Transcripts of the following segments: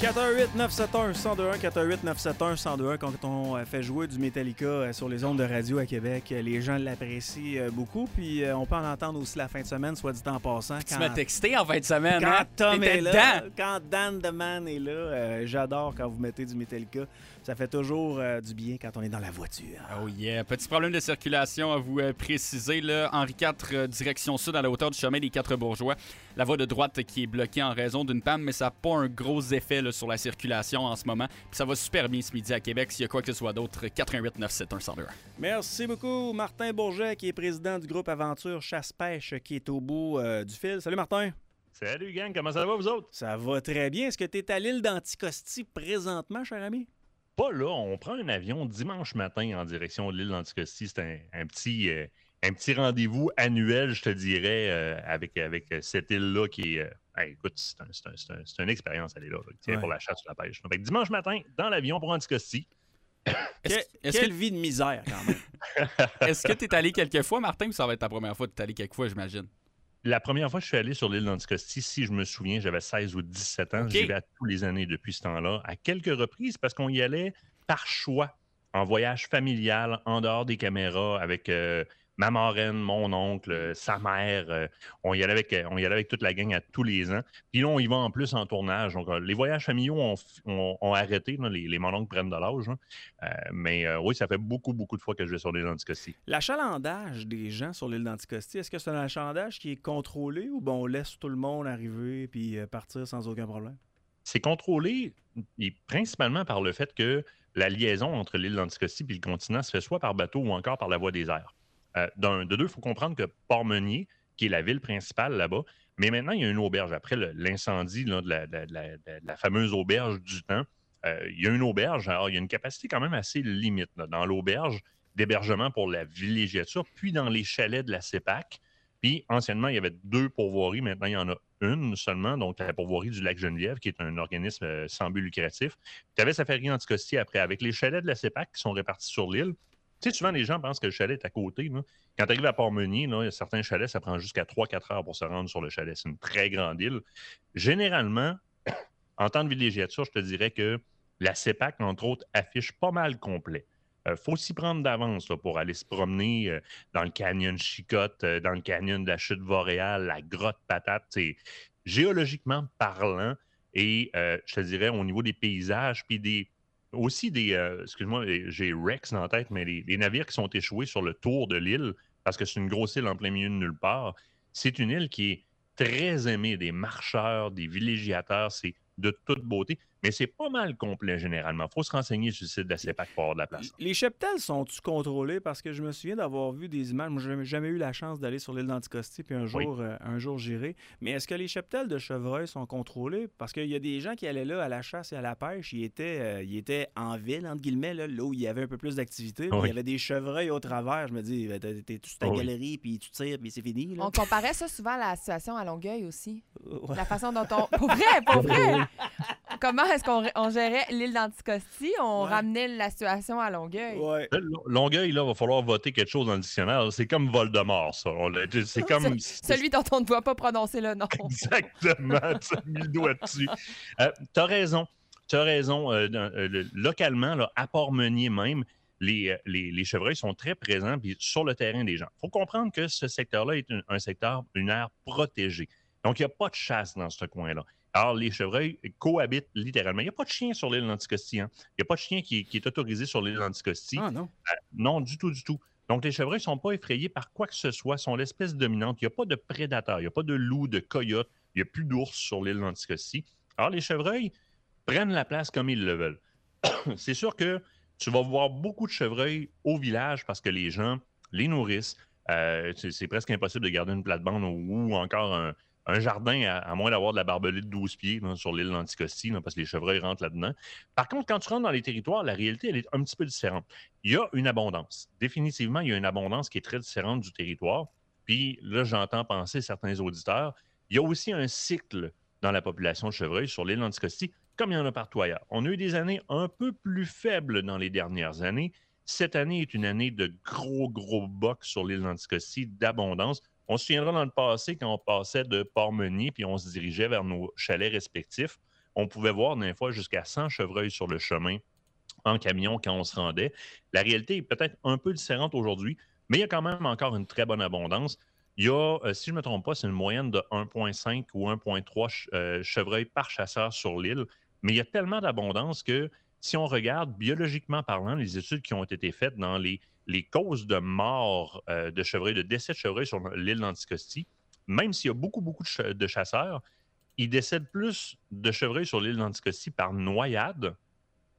418-971-1021, 418-971-1021, quand on euh, fait jouer du Metallica euh, sur les ondes de radio à Québec, euh, les gens l'apprécient beaucoup. Puis on peut en entendre aussi la fin de semaine, soit dit en passant. Tu m'as texté en fin de semaine. Quand hein? Tom est là, dedans. quand Dan the Man est là, j'adore quand vous mettez du Metallica. Ça fait toujours du bien quand on est dans la voiture. Oh yeah. Petit problème de circulation à vous euh, préciser. Là. Henri IV, euh, direction sud, à la hauteur du chemin des Quatre Bourgeois. La voie de droite qui est bloquée en raison d'une panne, mais ça n'a pas un gros effet là, sur la circulation en ce moment. Puis ça va super bien ce midi à Québec. S'il y a quoi que ce soit d'autre, 88 971 102. Merci beaucoup, Martin Bourget, qui est président du groupe Aventure Chasse-Pêche, qui est au bout euh, du fil. Salut, Martin. Salut, gang. Comment ça va, vous autres? Ça va très bien. Est-ce que tu es à l'île d'Anticosti présentement, cher ami? Pas là. On prend un avion dimanche matin en direction de l'île d'Anticosti. C'est un, un petit, euh, un petit rendez-vous annuel, je te dirais, euh, avec, avec cette île-là qui est. euh, hey, écoute, c'est un- c'est un- c'est un- c'est une expérience, elle est là. là, tiens, Ouais. pour la chasse ou la pêche. Fait que dimanche matin, dans l'avion pour Anticosti. Est-ce Que- est-ce quelle que vie de misère, quand même. est-ce que tu es allé quelques fois, Martin, ou ça va être ta première fois que tu es allé quelques fois, j'imagine? La première fois que je suis allé sur l'île d'Anticosti, si je me souviens, j'avais 16 ou 17 ans. J'y vais à tous les années depuis ce temps-là, à quelques reprises, parce qu'on y allait par choix, en voyage familial, en dehors des caméras, avec euh, ma marraine, mon oncle, euh, sa mère. euh, on, y allait avec, euh, on y allait avec toute la gang à tous les ans. Puis là, on y va en plus en tournage. Donc, les voyages familiaux ont, f- ont- ont arrêté. là, les, les mononcles prennent de l'âge. hein. Mais oui, ça fait beaucoup, beaucoup de fois que je vais sur l'île d'Anticosti. L'achalandage des gens sur l'île d'Anticosti, est-ce que c'est un achalandage qui est contrôlé ou bon, on laisse tout le monde arriver puis partir sans aucun problème? c'est contrôlé et principalement par le fait que la liaison entre l'île d'Anticosti et le continent se fait soit par bateau ou encore par la voie des airs. Euh, de deux, il faut comprendre que Port-Meunier, qui est la ville principale là-bas, mais maintenant, il y a une auberge. Après l'incendie de, la, fameuse auberge du temps, euh, il y a une auberge. Alors, il y a une capacité quand même assez limite dans l'auberge d'hébergement pour la villégiature, puis dans les chalets de la CEPAC. Puis, anciennement, il y avait deux pourvoiries. Maintenant, il y en a une seulement, donc la pourvoirie du lac Geneviève, qui est un organisme euh, sans but lucratif. Tu avais Safari Anticosti après, avec les chalets de la CEPAC qui sont répartis sur l'île. Tu sais, souvent, les gens pensent que le chalet est à côté. Quand tu arrives à Port-Meunier, là, certains chalets, ça prend jusqu'à 3-4 heures pour se rendre sur le chalet. C'est une très grande île. Généralement, en temps de villégiature, je te dirais que la CEPAC, entre autres, affiche pas mal complet. Il faut s'y prendre d'avance pour aller se promener euh, dans le canyon Chicotte, euh, dans le canyon de la chute Boréale, la grotte Patate. C'est géologiquement parlant et euh, je te dirais au niveau des paysages, puis des aussi des, euh, excuse-moi, j'ai Rex la tête, mais les, les navires qui sont échoués sur le tour de l'île, parce que c'est une grosse île en plein milieu de nulle part, c'est une île qui est très aimée des marcheurs, des villégiateurs, c'est de toute beauté, mais c'est pas mal complet généralement. Il faut se renseigner sur le site de la CEPAC pour avoir de la place. Les cheptels sont-ils contrôlés? Parce que je me souviens d'avoir vu des images. Moi, j'ai jamais- jamais eu la chance d'aller sur l'île d'Anticosti, puis un Oui. jour, euh, un jour j'irai. Mais est-ce que les cheptels de chevreuil sont contrôlés? Parce qu'il y a des gens qui allaient là à la chasse et à la pêche. Ils étaient, euh, ils étaient en ville, entre guillemets, là, là où il y avait un peu plus d'activité. Il Oui. y avait des chevreuils au travers. Je me dis, ben, t'es sur ta Oui. galerie, puis tu tires, puis c'est fini. là? On comparait ça souvent à la situation à Longueuil aussi. Ouais. La façon dont on. Pour vrai, pour vrai! Comment est-ce qu'on on gérait l'île d'Anticosti? On Ouais. ramenait la situation à Longueuil. Ouais. Longueuil, là, va falloir voter quelque chose dans le dictionnaire. C'est comme Voldemort, ça. C'est comme. Ce- Celui dont on ne doit pas prononcer le nom. Exactement, tu as mis le doigt dessus. Euh, tu as raison. Tu as raison. euh, euh, le- localement, là, à Port-Meunier même, les, euh, les, les chevreuils sont très présents puis sur le terrain des gens. Il faut comprendre que ce secteur-là est un, un secteur, une aire protégée. Donc, il n'y a pas de chasse dans ce coin-là. Alors, les chevreuils cohabitent littéralement. Il n'y a pas de chien sur l'île d'Anticosti. hein. Il n'y a pas de chien qui, qui est autorisé sur l'île d'Anticosti. Ah non. Non, du tout, du tout. Donc, les chevreuils ne sont pas effrayés par quoi que ce soit, sont l'espèce dominante. Il n'y a pas de prédateurs, il n'y a pas de loups, de coyotes, il n'y a plus d'ours sur l'île d'Anticosti. Alors, les chevreuils prennent la place comme ils le veulent. C'est sûr que tu vas voir beaucoup de chevreuils au village parce que les gens les nourrissent. Euh, c'est c'est presque impossible de garder une plate-bande ou, ou encore un, un jardin, à, moins d'avoir de la barbelée de 12 pieds sur l'île d'Anticosti, parce que les chevreuils rentrent là-dedans. Par contre, quand tu rentres dans les territoires, la réalité, elle est un petit peu différente. Il y a une abondance. Définitivement, il y a une abondance qui est très différente du territoire. Puis là, j'entends penser certains auditeurs, il y a aussi un cycle dans la population de chevreuils sur l'île d'Anticosti, comme il y en a partout ailleurs. On a eu des années un peu plus faibles dans les dernières années. Cette année est une année de gros, gros box sur l'île d'Anticosti, d'abondance. On se souviendra dans le passé quand on passait de Port-Meunier puis on se dirigeait vers nos chalets respectifs. on pouvait voir des fois jusqu'à 100 chevreuils sur le chemin en camion quand on se rendait. La réalité est peut-être un peu différente aujourd'hui, mais il y a quand même encore une très bonne abondance. Il y a, euh, si je ne me trompe pas, c'est une moyenne de 1,5 ou 1,3 euh, chevreuils par chasseur sur l'île. Mais il y a tellement d'abondance que si on regarde biologiquement parlant les études qui ont été faites dans les, les causes de mort euh, de chevreuils, de décès de chevreuils sur l'île d'Anticosti, même s'il y a beaucoup, beaucoup de, chasseurs, ils décèdent plus de chevreuils sur l'île d'Anticosti par noyade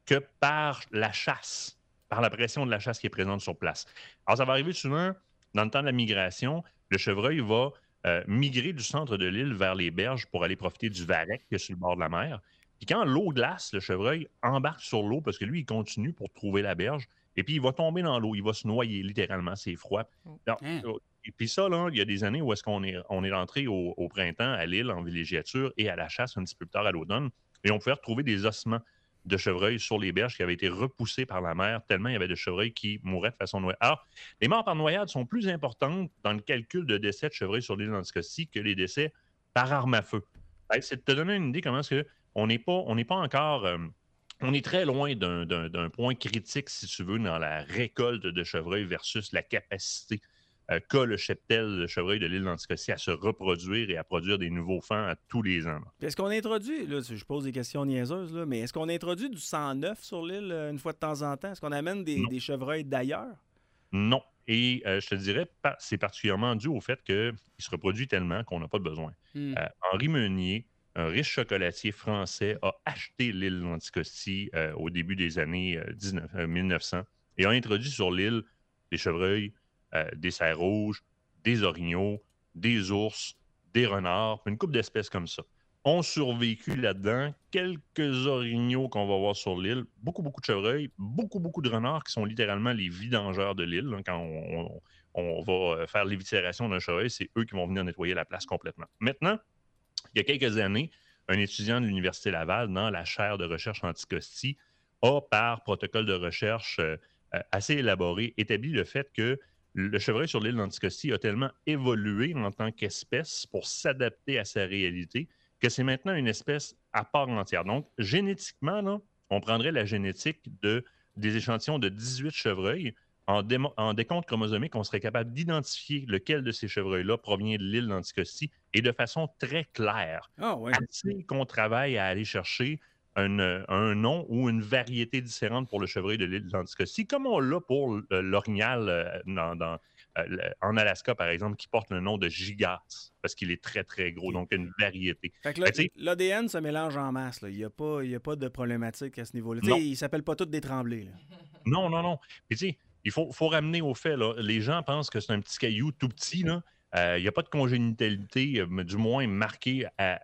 que par la chasse, par la pression de la chasse qui est présente sur place. Alors, ça va arriver souvent dans le temps de la migration, le chevreuil va euh, migrer du centre de l'île vers les berges pour aller profiter du varech qui est sur le bord de la mer. Puis quand l'eau glace, le chevreuil embarque sur l'eau parce que lui, il continue pour trouver la berge. Et puis, il va tomber dans l'eau, il va se noyer littéralement, c'est froid. Hein? euh, et puis ça, là, il y a des années où est-ce qu'on est, on est rentré au, printemps à l'île en villégiature et à la chasse un petit peu plus tard à l'automne. Et on pouvait retrouver des ossements de chevreuils sur les berges qui avaient été repoussés par la mer, tellement il y avait de chevreuils qui mouraient de façon noyade. Alors, les morts par noyade sont plus importantes dans le calcul de décès de chevreuils sur l'île d'Anticosti que les décès par arme à feu. C'est de te donner une idée comment est-ce qu'on n'est pas, on n'est pas encore. Euh, on est très loin d'un point critique, si tu veux, dans la récolte de chevreuils versus la capacité euh, qu'a le cheptel de chevreuil de l'île d'Anticosti à se reproduire et à produire des nouveaux fans à tous les ans. Est-ce qu'on introduit, là, je pose des questions niaiseuses, là, mais est-ce qu'on introduit du sang neuf sur l'île euh, une fois de temps en temps? Est-ce qu'on amène des, chevreuils d'ailleurs? Non. Et euh, je te dirais, c'est particulièrement dû au fait qu'il se reproduit tellement qu'on n'a pas de besoin. Hmm. Henri Meunier, un riche chocolatier français, a acheté l'île d'Anticosti au début des années 1900 et a introduit sur l'île des chevreuils, euh, des cerfs rouges, des orignaux, des ours, des renards, une couple d'espèces comme ça. ont survécu là-dedans quelques orignaux qu'on va voir sur l'île, beaucoup, beaucoup de chevreuils, beaucoup, beaucoup de renards qui sont littéralement les vidangeurs de l'île. Hein, quand on, va euh, faire l'éviscération d'un chevreuil, c'est eux qui vont venir nettoyer la place complètement. Maintenant, il y a quelques années, un étudiant de l'Université Laval, dans la chaire de recherche anticosti, a, par protocole de recherche euh, assez élaboré, établi le fait que le chevreuil sur l'île d'Anticosti a tellement évolué en tant qu'espèce pour s'adapter à sa réalité que c'est maintenant une espèce à part entière. Donc, génétiquement, on prendrait la génétique de, des échantillons de 18 chevreuils. En, en décompte chromosomique, on serait capable d'identifier lequel de ces chevreuils-là provient de l'île d'Anticosti et de façon très claire. Ah, ouais. qu'on travaille à aller chercher un, nom ou une variété différente pour le chevreuil de l'île d'Anticosti, comme on l'a pour l'orignal euh, euh, en Alaska, par exemple, qui porte le nom de gigas, parce qu'il est très, très gros, donc une variété. L'ADN se mélange en masse. Il n'y a, pas, a pas de problématique à ce niveau-là. Ils ne s'appellent pas tous des tremblés. Non, non, non. Puis tu sais, il faut, faut, ramener au fait, les gens pensent que c'est un petit caillou tout petit. Euh, il n'y a pas de congénitalité, du moins marquée à,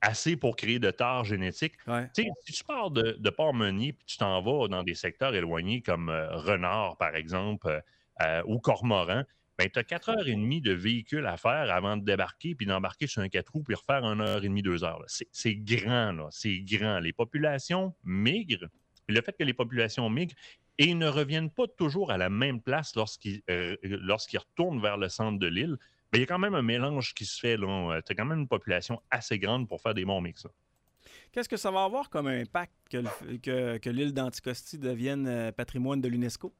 assez pour créer de tares génétiques. Si tu pars de, de Port-Meunier et tu t'en vas dans des secteurs éloignés comme euh, Renard, par exemple, euh, euh, ou Cormoran, ben, tu as 4 heures et demie de véhicule à faire avant de débarquer puis d'embarquer sur un 4 roues puis refaire 1 heure et demie, 2 heures. C'est grand, là. C'est grand. Les populations migrent. Le fait que les populations migrent et ne reviennent pas toujours à la même place lorsqu'ils retournent vers le centre de l'île, mais il y a quand même un mélange qui se fait. Euh, tu as quand même une population assez grande pour faire des bons mix. Qu'est-ce que ça va avoir comme impact que, l'île d'Anticosti devienne euh, patrimoine de l'UNESCO?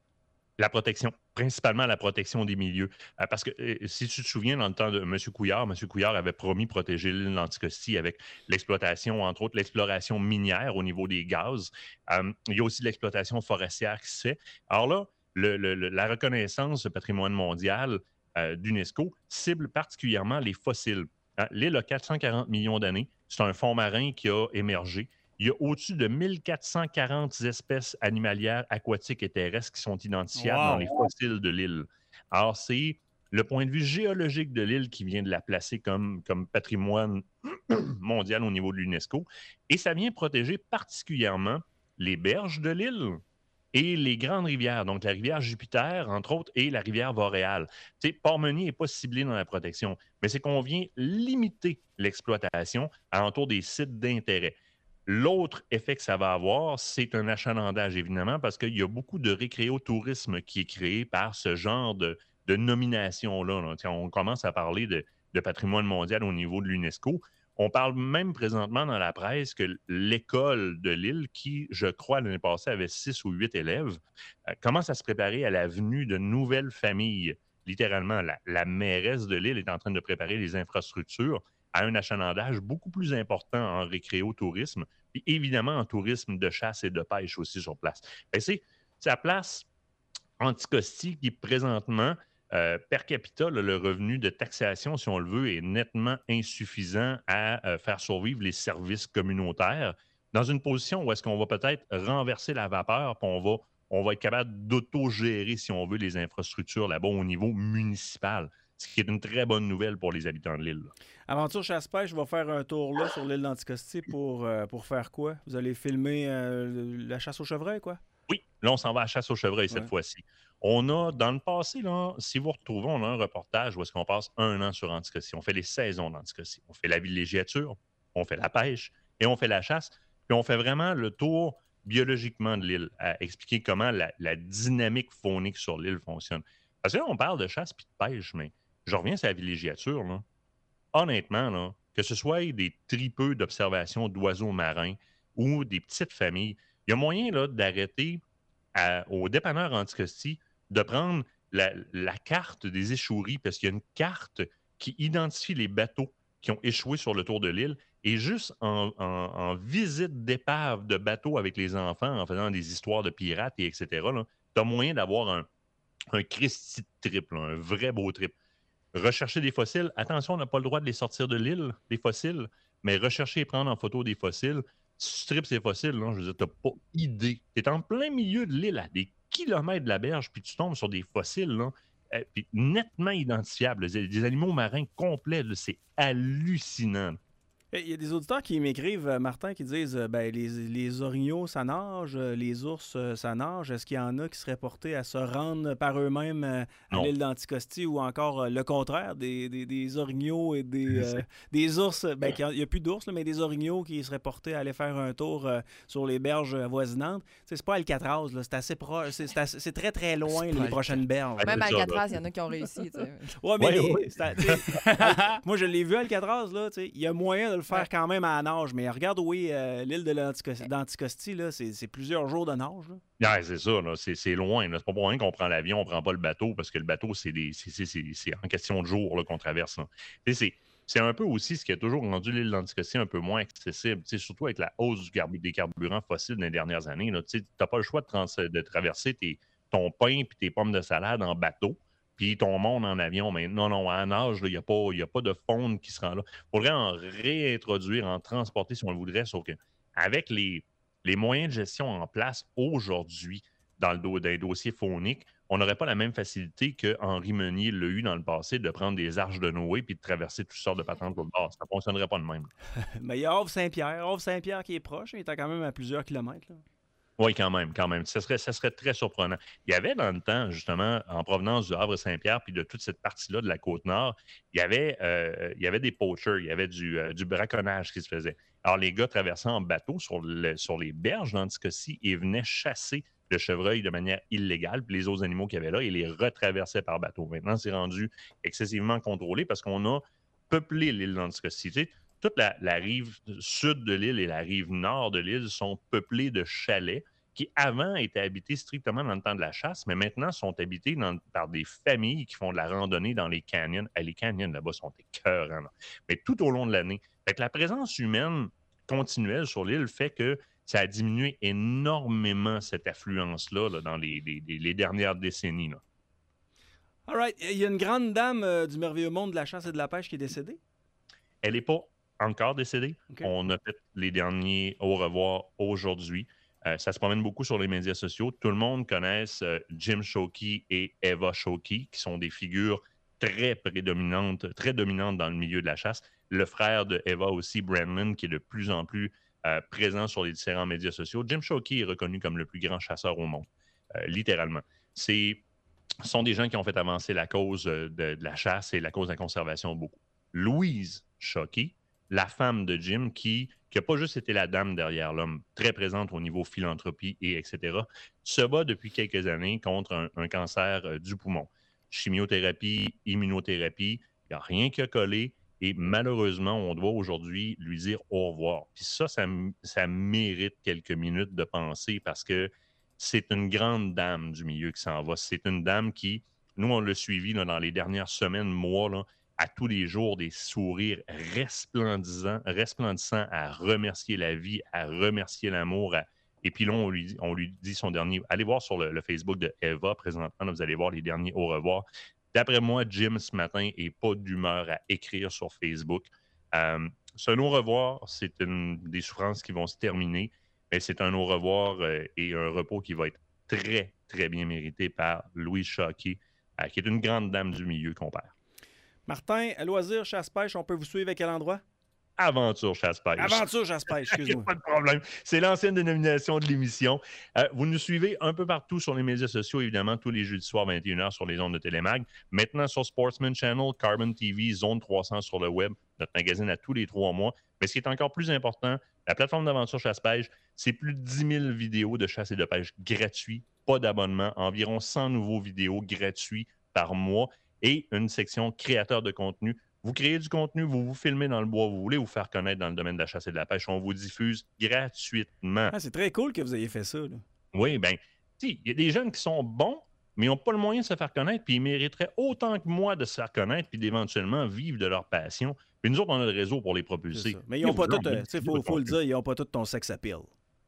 La protection, principalement la protection des milieux. Euh, parce que si tu te souviens, dans le temps de M. Couillard, M. Couillard avait promis protéger l'île d'Anticosti avec l'exploitation, entre autres, l'exploration minière au niveau des gaz. il y a aussi l'exploitation forestière qui se fait. Alors là, la reconnaissance de patrimoine mondial, euh, d'UNESCO cible particulièrement les fossiles. Hein, l'île a 440 millions d'années. C'est un fond marin qui a émergé. Il y a au-dessus de 1440 espèces animalières, aquatiques et terrestres qui sont identifiables dans les fossiles de l'île. Alors, c'est le point de vue géologique de l'île qui vient de la placer comme, comme patrimoine mondial au niveau de l'UNESCO. Et ça vient protéger particulièrement les berges de l'île, et les grandes rivières, donc la rivière Jupiter, entre autres, et la rivière Boréale. Tu sais, Port-Meunier n'est pas ciblé dans la protection, mais c'est qu'on vient limiter l'exploitation alentour des sites d'intérêt. L'autre effet que ça va avoir, c'est un achalandage, évidemment, parce qu'il y a beaucoup de récréotourisme qui est créé par ce genre de, nomination-là. On commence à parler de, patrimoine mondial au niveau de l'UNESCO. On parle même présentement dans la presse que l'école de Lille, qui, je crois, l'année passée avait six ou huit élèves, euh, commence à se préparer à la venue de nouvelles familles. Littéralement, la, la mairesse de Lille est en train de préparer les infrastructures à un achalandage beaucoup plus important en récréo-tourisme, puis évidemment en tourisme de chasse et de pêche aussi sur place. Ben, c'est sa place Anticosti qui présentement euh, per capita, le revenu de taxation, si on le veut, est nettement insuffisant à euh, faire survivre les services communautaires. Dans une position où est-ce qu'on va peut-être renverser la vapeur, puis on va, on va être capable d'autogérer, si on veut, les infrastructures là-bas au niveau municipal ce qui est une très bonne nouvelle pour les habitants de l'île. Aventure chasse-pêche, vais faire un tour là sur l'île d'Anticosti pour, euh, pour faire quoi? Vous allez filmer la chasse au chevreuil, quoi? Oui, là, on s'en va à la chasse au chevreuil cette fois-ci. On a, dans le passé, là, si vous retrouvez, on a un reportage où est-ce qu'on passe un an sur Anticosti. On fait les saisons d'Anticosti. On fait la villégiature, on fait la pêche et on fait la chasse. Puis on fait vraiment le tour biologiquement de l'île, à expliquer comment la, dynamique faunique sur l'île fonctionne. Parce que là, on parle de chasse puis de pêche, mais je reviens sur la villégiature. Là. Honnêtement, là, que ce soit des tripeux d'observation d'oiseaux marins ou des petites familles, il y a moyen d'arrêter au dépanneur Anticosti de prendre la, carte des échoueries, parce qu'il y a une carte qui identifie les bateaux qui ont échoué sur le tour de l'île. Et juste en, visite d'épave de bateaux avec les enfants, en faisant des histoires de pirates et etc., tu as moyen d'avoir un, un Christy trip, un vrai beau trip. Rechercher des fossiles. Attention, on n'a pas le droit de les sortir de l'île, les fossiles, mais rechercher et prendre en photo des fossiles. Si tu tripes ces fossiles, je veux dire, tu n'as pas idée. Tu es en plein milieu de l'île, à des kilomètres de la berge, puis tu tombes sur des fossiles, euh, puis nettement identifiables. Des animaux marins complets, c'est hallucinant. Il y a des auditeurs qui m'écrivent, euh, Martin, qui disent euh, ben, les, les orignaux, ça nage, euh, les ours, ça nage. Est-ce qu'il y en a qui seraient portés à se rendre par eux-mêmes à l'île d'Anticosti ou encore le contraire, des, des, des orignaux et des, des ours? Ben, Il n'y a, plus d'ours, mais des orignaux qui seraient portés à aller faire un tour sur les berges avoisinantes. C'est pas Alcatraz, c'est assez proche, c'est très très loin les prochaines berges. Même Alcatraz, il y en a qui ont réussi. ouais, mais moi je l'ai vu Alcatraz, il y a moyen de faire quand même à la nage. Mais regarde où est euh, l'île de l'Anticosti, c'est plusieurs jours de nage. Là. c'est ça, c'est loin. C'est pas pour rien qu'on prend l'avion, on prend pas le bateau, parce que le bateau, c'est en question de jours qu'on traverse. C'est un peu aussi ce qui a toujours rendu l'île d'Anticosti un peu moins accessible, surtout avec la hausse du des carburants fossiles dans les dernières années. Tu n'as pas le choix de, de traverser tes, ton pain et tes pommes de salade en bateau puis ton monde en avion. Mais non, non, en nage, il n'y a, pas, a pas de faune qui se rend là. Il faudrait en réintroduire, en transporter si on le voudrait, sauf qu'avec les, les moyens de gestion en place aujourd'hui dans, le dans les dossiers fauniques, on n'aurait pas la même facilité que Henri Meunier l'a eu dans le passé de prendre des arches de Noé puis de traverser toutes sortes de patentes pour le bord. Ça ne fonctionnerait pas de même. Mais il y a Havre-Saint-Pierre. Havre-Saint-Pierre qui est proche, il est quand même à plusieurs kilomètres. Là. Oui, quand même, quand même. Ça serait, ça serait très surprenant. Il y avait dans le temps, justement, en provenance du Havre-Saint-Pierre puis de toute cette partie-là de la Côte-Nord, il, y avait, euh, il y avait des poachers, il y avait du, euh, braconnage qui se faisait. Alors, les gars traversaient en bateau sur, le, sur les berges d'Anticosti et venaient chasser le chevreuil de manière illégale, puis les autres animaux qu'il y avait là, ils les retraversaient par bateau. Maintenant, c'est rendu excessivement contrôlé parce qu'on a peuplé l'île d'Anticosti toute la, rive sud de l'île et la rive nord de l'île sont peuplées de chalets qui avant étaient habités strictement dans le temps de la chasse, mais maintenant sont habités par des familles qui font de la randonnée dans les canyons. Les canyons là-bas sont écœurants. Mais tout au long de l'année. la présence humaine continuelle sur l'île fait que ça a diminué énormément cette affluence-là dans les, dernières décennies. Là. All right. Il y a une grande dame euh, du merveilleux monde de la chasse et de la pêche qui est décédée? Elle n'est pas encore décédé. On a fait les derniers au revoir aujourd'hui. Euh, ça se promène beaucoup sur les médias sociaux. Tout le monde connaît euh, Jim Shoki et Eva Shoki, qui sont des figures très prédominantes, très dominantes dans le milieu de la chasse. Le frère de Eva aussi, Brandon, qui est de plus en plus euh, présent sur les différents médias sociaux. Jim Shoki est reconnu comme le plus grand chasseur au monde, littéralement. Ce sont des gens qui ont fait avancer la cause de, de, la chasse et la cause de la conservation beaucoup. Louise Shoki, la femme de Jim, qui n'a pas juste été la dame derrière l'homme, très présente au niveau philanthropie et etc., se bat depuis quelques années contre un, cancer euh, du poumon. Chimiothérapie, immunothérapie, il n'y a rien qui a collé. Et malheureusement, on doit aujourd'hui lui dire au revoir. Puis ça, ça, ça mérite quelques minutes de pensée parce que c'est une grande dame du milieu qui s'en va. C'est une dame qui, nous, on l'a suivi dans les dernières semaines, mois, là, à tous les jours, des sourires resplendissants, resplendissants à remercier la vie, à remercier l'amour. Et puis là, on lui, dit son dernier. Allez voir sur le, Facebook de Eva présentement, vous allez voir les derniers au revoir. D'après moi, Jim, ce matin, n'est pas d'humeur à écrire sur Facebook. Euh, ce au revoir, c'est une des souffrances qui vont se terminer, mais c'est un au revoir euh, et un repos qui va être très, très bien mérité par Louise Choquet, euh, qui est une grande dame du milieu qu'on perd. Martin, à loisir, chasse-pêche, on peut vous suivre à quel endroit? Aventure Chasse-Pêche. Aventure Chasse-Pêche, excuse-moi. pas de problème. C'est l'ancienne dénomination de l'émission. Euh, vous nous suivez un peu partout sur les médias sociaux, évidemment, tous les jeudis soirs, 21h sur les ondes de Télémag. Maintenant sur Sportsman Channel, Carbon TV, Zone 300 sur le web, notre magazine à tous les trois mois. Mais ce qui est encore plus important, la plateforme d'aventure chasse-pêche, c'est plus de 10 000 vidéos de chasse et de pêche gratuits, pas d'abonnement, environ 100 nouveaux vidéos gratuits par mois et une section créateur de contenu vous créez du contenu, vous vous filmez dans le bois, vous voulez vous faire connaître dans le domaine de la chasse et de la pêche, on vous diffuse gratuitement. Ah, c'est très cool que vous ayez fait ça. Oui, bien, il y a des jeunes qui sont bons, mais ils n'ont pas le moyen de se faire connaître, puis ils mériteraient autant que moi de se faire connaître, puis d'éventuellement vivre de leur passion. Puis nous autres, on a le réseau pour les propulser. Mais ils n'ont pas tout, il faut, faut, le dire, ils n'ont pas tout ton sex appeal.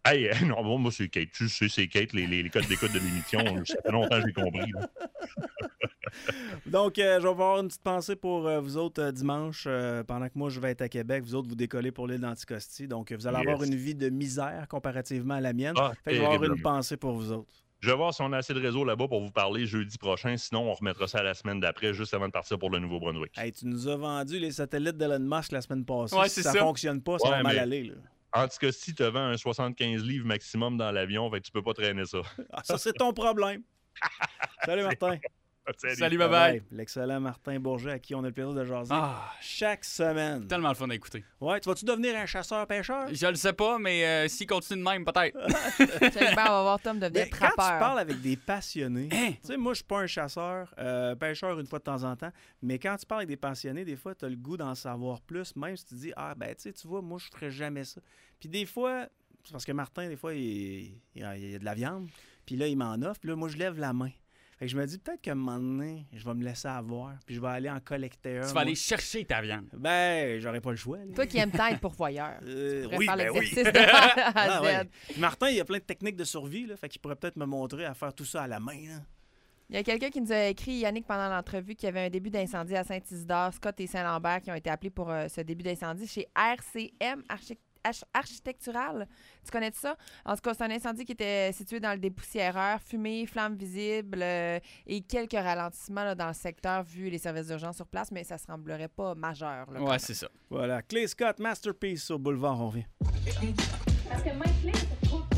Hey, non, moi, c'est Kate. Tu sais, c'est Kate, les, les, codes d'écoute de l'émission. ça fait longtemps que j'ai compris. Donc, euh, je vais avoir une petite pensée pour euh, vous autres euh, dimanche, pendant que moi, je vais être à Québec. Vous autres, vous décollez pour l'île d'Anticosti. Donc, vous allez avoir une vie de misère comparativement à la mienne. Ah, fait je vais avoir une pensée pour vous autres. Je vais voir si on a assez de réseau là-bas pour vous parler jeudi prochain. Sinon, on remettra ça la semaine d'après, juste avant de partir pour le Nouveau-Brunswick. Hey, tu nous as vendu les satellites d'Elon Musk la semaine passée. si ça ne fonctionne pas, ça va mal aller. Là. En tout cas, si tu vends un 75 livres maximum dans l'avion, tu peux pas traîner ça. Ah, ça, c'est ton problème. Salut, Martin. Salut, bye bye. L'excellent Martin Bourget à qui on a le plaisir de jaser ah, chaque semaine. Tellement le fun à écouter. Ouais, tu vas-tu devenir un chasseur-pêcheur? Je le sais pas, mais euh, s'il continue de même, peut-être. on va voir Tom devenir trappeur. Quand tu parles avec des passionnés, hein? tu sais, moi, je suis pas un chasseur, euh, pêcheur une fois de temps en temps, mais quand tu parles avec des passionnés, des fois, tu as le goût d'en savoir plus, même si tu dis, ah, ben, tu sais, tu vois, moi, je ferais jamais ça. Puis des fois, c'est parce que Martin, des fois, il, il, y a de la viande, puis là, il m'en offre, puis là, moi, je lève la main. Fait que je me dis peut-être qu'à un moment donné, je vais me laisser avoir, puis je vais aller en collecteur. Tu vas aller chercher ta viande. Ben, j'aurais pas le choix. Toi qui aimes tant être pourvoyeur. Euh, oui, faire ben l'exercice de ah, Martin, il y a plein de techniques de survie, là, fait qu'il pourrait peut-être me montrer à faire tout ça à la main. Il y a quelqu'un qui nous a écrit, Yannick, pendant l'entrevue, qu'il y avait un début d'incendie à Saint-Isidore. Scott et Saint-Lambert qui ont été appelés pour euh, ce début d'incendie chez RCM, Architecture architectural. Tu connais ça? En tout cas, c'est un incendie qui était situé dans le dépoussiéreur, fumée, flamme visible euh, et quelques ralentissements dans le secteur vu les services d'urgence sur place, mais ça ne semblerait pas majeur. ouais, c'est ça. Voilà. Clay Scott, Masterpiece au boulevard, on revient. Parce que